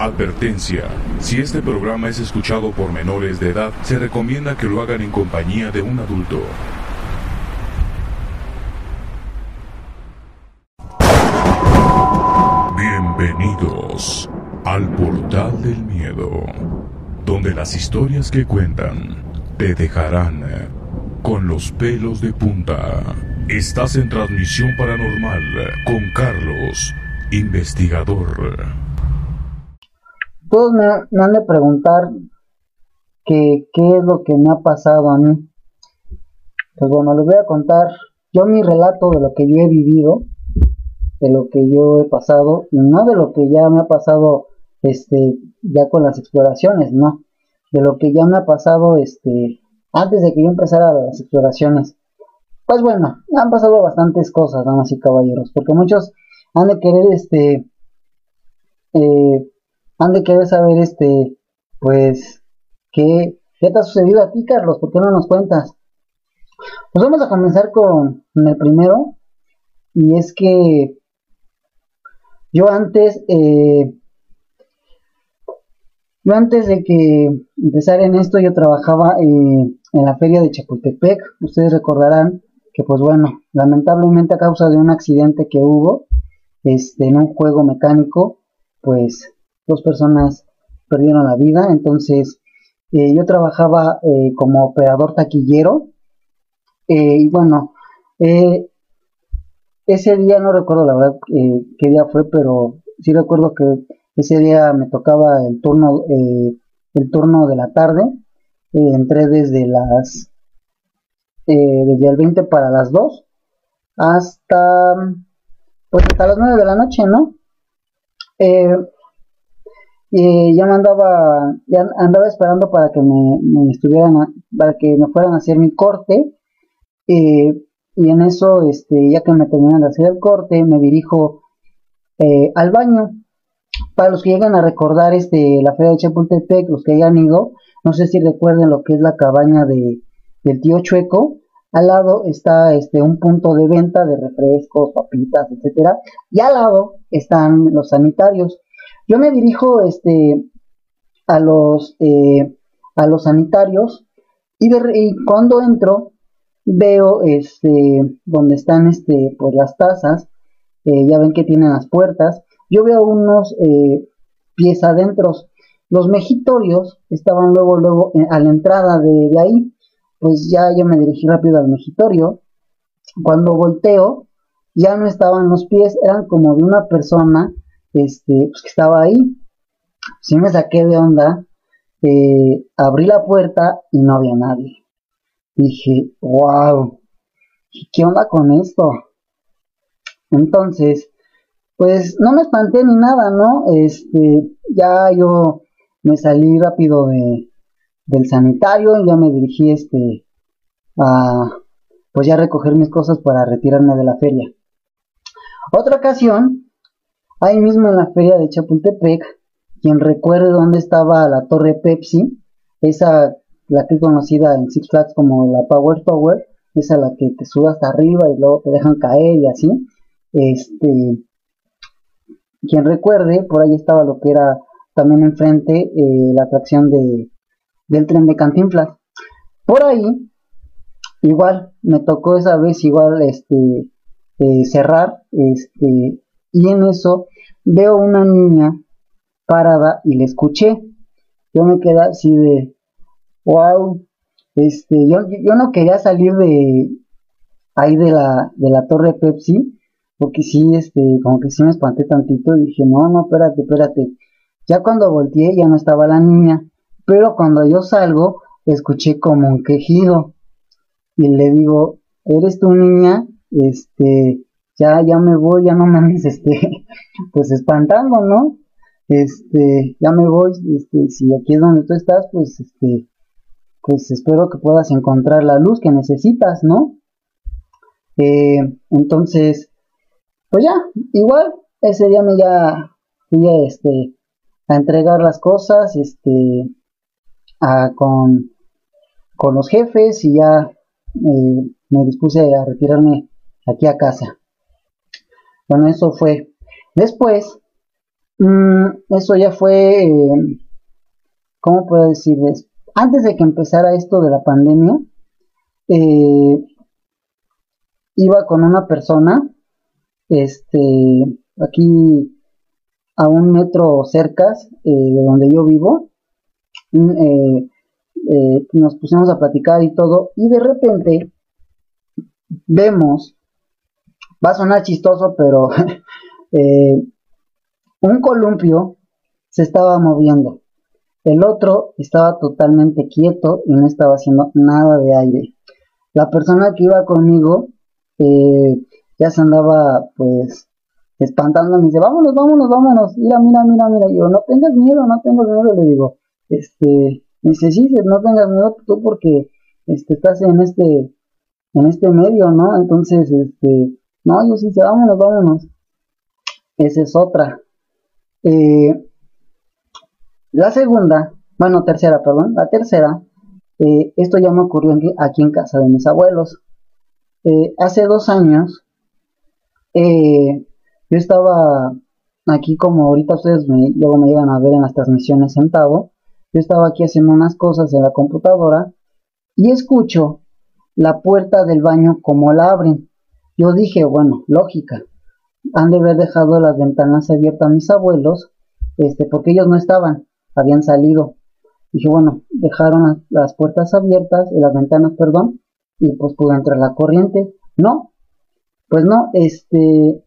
Advertencia. Si este programa es escuchado por menores de edad, se recomienda que lo hagan en compañía de un adulto. Bienvenidos al portal del miedo, donde las historias que cuentan te dejarán con los pelos de punta. Estás en transmisión paranormal con Carlos, investigador. Todos me, me han de preguntar que, qué es lo que me ha pasado a mí. Pues bueno, les voy a contar yo mi relato de lo que yo he vivido, de lo que yo he pasado, y no de lo que ya me ha pasado este ya con las exploraciones, no, de lo que ya me ha pasado este antes de que yo empezara las exploraciones. Pues bueno, han pasado bastantes cosas, damas y caballeros, porque muchos han de querer este eh, han de querer saber, este, pues, ¿qué, ¿qué te ha sucedido a ti, Carlos? ¿Por qué no nos cuentas? Pues vamos a comenzar con, el primero, y es que yo antes, eh, yo antes de que empezara en esto, yo trabajaba eh, en la feria de Chapultepec. Ustedes recordarán que, pues bueno, lamentablemente a causa de un accidente que hubo este, en un juego mecánico, pues dos personas perdieron la vida, entonces eh, yo trabajaba eh, como operador taquillero eh, y bueno, ese día no recuerdo la verdad qué día fue, pero sí recuerdo que ese día me tocaba el turno, el turno de la tarde, entré desde las, desde el 20 para las 2 hasta, pues hasta las 9 de la noche, ¿no? Ya me andaba, ya andaba esperando para que me, estuvieran, para que me fueran a hacer mi corte, y en eso, este, ya que me terminan de hacer el corte, me dirijo eh, al baño. Para los que llegan a recordar este, la feria de Chapultepec, los que hayan ido, no sé si recuerden lo que es la cabaña de, del tío Chueco, al lado está este un punto de venta de refrescos, papitas, etcétera, y al lado están los sanitarios. Yo me dirijo este, a, los, eh, a los sanitarios y, cuando entro veo este, donde están este, pues, las tazas, eh, ya ven que tienen las puertas, yo veo unos eh, pies adentro. Los mejitorios estaban luego, luego a la entrada de, de, ahí, pues ya yo me dirigí rápido al mejitorio. Cuando volteo, ya no estaban los pies, eran como de una persona este, pues que estaba ahí. Sí me saqué de onda, eh, abrí la puerta y no había nadie. Dije, wow, ¿qué onda con esto? Entonces, pues no me espanté ni nada, ¿no? Este, ya yo me salí rápido de, del sanitario y ya me dirigí este a pues ya recoger mis cosas para retirarme de la feria. Otra ocasión Ahí mismo en la feria de Chapultepec, quien recuerde dónde estaba la torre Pepsi, esa la que es conocida en Six Flags como la Power Tower, esa la que te sube hasta arriba y luego te dejan caer y así. Este, quien recuerde, por ahí estaba lo que era también enfrente eh, la atracción de, del tren de Cantinflas. Por ahí, igual, me tocó esa vez igual este, eh, cerrar, este, y en eso veo una niña parada y le escuché. Yo me quedé así de, wow, este, yo, yo no quería salir de ahí de la, de la torre Pepsi, porque sí, este, como que sí me espanté tantito dije, no, no, espérate, espérate. Ya cuando volteé ya no estaba la niña, pero cuando yo salgo, escuché como un quejido y le digo, ¿eres tu niña? Este, ya, ya me voy, ya no me andes, este, pues espantando, ¿no? Este, ya me voy, este, si aquí es donde tú estás, pues, este, pues espero que puedas encontrar la luz que necesitas, ¿no? Eh, entonces, pues ya, igual, ese día me ya fui a, este, a entregar las cosas, este, a, con, con los jefes y ya eh, me dispuse a retirarme aquí a casa. Bueno, eso fue. Después, Mm, eso ya fue, eh, ¿cómo puedo decirles? Antes de que empezara esto de la pandemia, eh, iba con una persona, este, aquí a un metro cerca eh, de donde yo vivo, mm, nos pusimos a platicar y todo, y de repente vemos, va a sonar chistoso, pero Un columpio se estaba moviendo. El otro estaba totalmente quieto y no estaba haciendo nada de aire. La persona que iba conmigo eh, ya se andaba pues espantando. Me dice, vámonos, vámonos, vámonos. Mira, mira, mira, mira. yo, no tengas miedo, no tengas miedo. Le digo, este, me dice, sí, no tengas miedo tú porque este, estás en este, en este medio, ¿no? Entonces, este, no, yo sí, vámonos, vámonos. Esa es otra. Eh, la segunda, bueno, tercera, perdón, la tercera, eh, esto ya me ocurrió aquí en casa de mis abuelos. Eh, hace dos años, yo estaba aquí como ahorita ustedes me, luego me llegan a ver en las transmisiones sentado, yo estaba aquí haciendo unas cosas en la computadora y escucho la puerta del baño como la abren. Yo dije, bueno, lógica, han de haber dejado las ventanas abiertas a mis abuelos, este, porque ellos no estaban, habían salido. Dije, bueno, dejaron las, puertas abiertas, y las ventanas, perdón, y pues pudo entrar la corriente. No, pues no, este,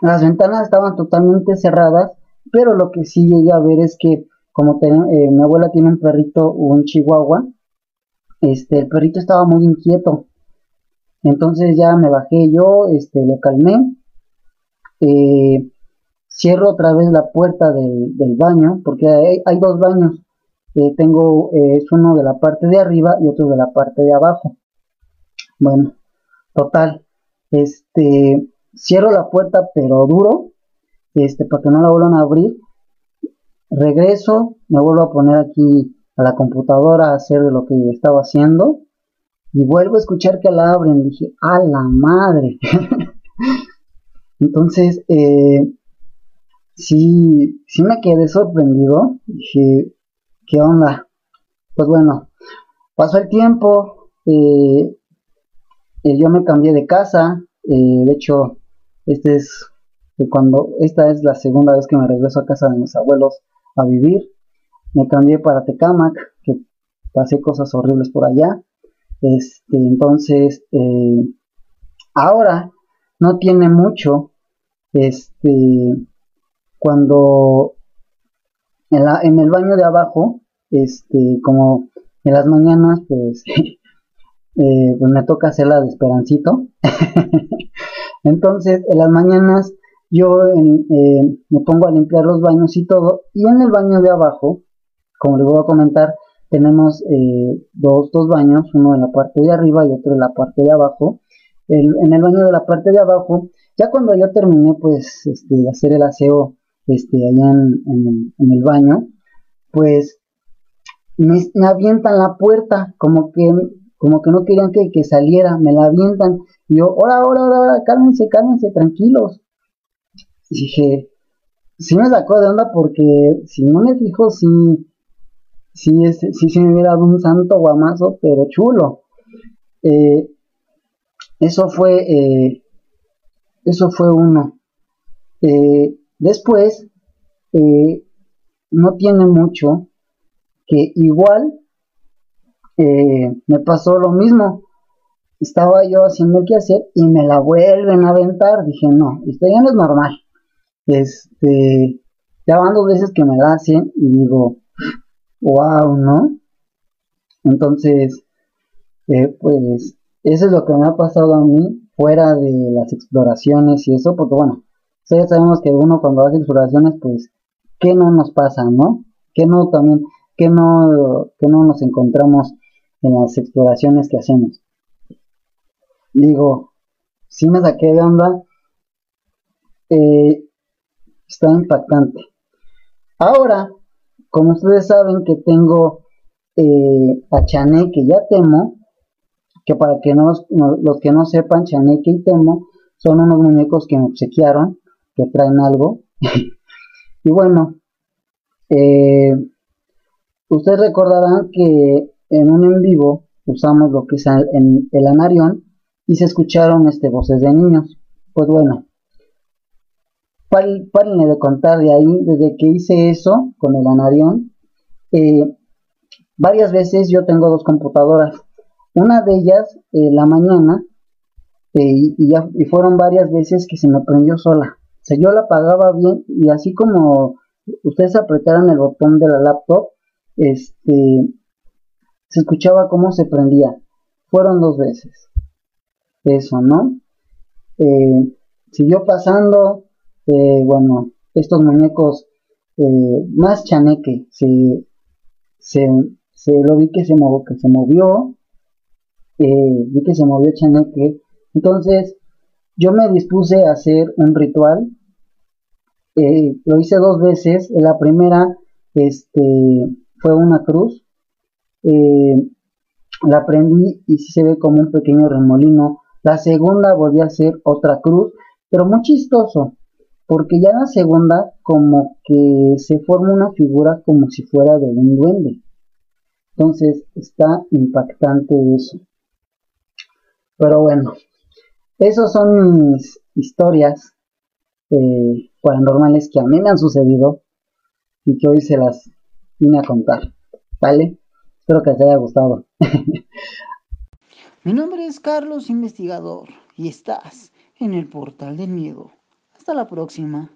las ventanas estaban totalmente cerradas, pero lo que sí llegué a ver es que, como eh, mi abuela tiene un perrito, un chihuahua, este, el perrito estaba muy inquieto. Entonces ya me bajé yo, este, lo calmé, eh, cierro otra vez la puerta del, baño, porque hay, dos baños. Eh, tengo, eh, es uno de la parte de arriba y otro de la parte de abajo. Bueno, total, este, cierro la puerta pero duro, este, para que no la vuelvan a abrir. Regreso, me vuelvo a poner aquí a la computadora a hacer lo que estaba haciendo y vuelvo a escuchar que la abren. Dije, a la madre. Entonces, eh, sí, sí me quedé sorprendido. Dije, ¿qué onda? Pues bueno, pasó el tiempo, eh, eh, yo me cambié de casa. de hecho, este es cuando esta es la segunda vez que me regreso a casa de mis abuelos a vivir. Me cambié para Tecamac, que pasé cosas horribles por allá. Este, entonces, ahora no tiene mucho este, cuando en, la, en el baño de abajo, este, como en las mañanas, pues, eh, pues me toca hacerla de esperancito. Entonces, en las mañanas yo eh, me pongo a limpiar los baños y todo, y en el baño de abajo, como les voy a comentar, tenemos eh, dos, dos baños, uno en la parte de arriba y otro en la parte de abajo. en el baño de la parte de abajo ya cuando yo terminé, pues, este, de hacer el aseo, este, allá en, el, baño, pues, me, avientan la puerta, como que, como que no querían que, saliera, me la avientan, y yo, hola, hola, hola, cálmense, cálmense, tranquilos. Y dije, sí me sacó de onda porque si no me fijo, sí, sí, es, sí se me hubiera dado un santo guamazo, pero chulo. Eh, eso fue eh, eso fue uno. Eh, después, no tiene mucho, que igual me pasó lo mismo. Estaba yo haciendo el hacer y me la vuelven a aventar. Dije, no, esto ya no es normal. Este, ya van dos veces que me la hacen y digo, wow, ¿no? Entonces, pues, eso es lo que me ha pasado a mí fuera de las exploraciones y eso, porque bueno, ya sabemos que uno cuando hace exploraciones, pues, ¿qué no nos pasa, no? ¿Qué no también, qué no, qué no nos encontramos en las exploraciones que hacemos? Digo, si me saqué de onda, eh, está impactante. Ahora, como ustedes saben que tengo eh, a Chané que ya temo, que para que no, los que no sepan, Chaneque y Temo son unos muñecos que me obsequiaron, que traen algo. Y bueno, eh, ustedes recordarán que en un en vivo usamos lo que es el, el anarión y se escucharon este, voces de niños. Pues bueno, párenle de contar de ahí, desde que hice eso con el anarión, eh, varias veces yo tengo dos computadoras. Una de ellas, eh, la mañana, eh, y, ya, y fueron varias veces que se me prendió sola. O sea, yo la apagaba bien y así como ustedes apretaran el botón de la laptop, este, se escuchaba cómo se prendía. Fueron dos veces. Eso, ¿no? Siguió pasando, eh, bueno, estos muñecos eh, más chaneque, se, se, se, lo vi que se, movió, que se movió, vi que se movió chaneque, entonces yo me dispuse a hacer un ritual, lo hice dos veces, la primera este, fue una cruz, la prendí y se ve como un pequeño remolino. La segunda volví a hacer otra cruz, pero muy chistoso, porque ya la segunda como que se forma una figura como si fuera de un duende. Entonces está impactante eso. Pero bueno, esas son mis historias eh, paranormales que a mí me han sucedido y que hoy se las vine a contar. ¿Vale? Espero que les haya gustado. Mi nombre es Carlos Investigador y estás en el portal del miedo. Hasta la próxima.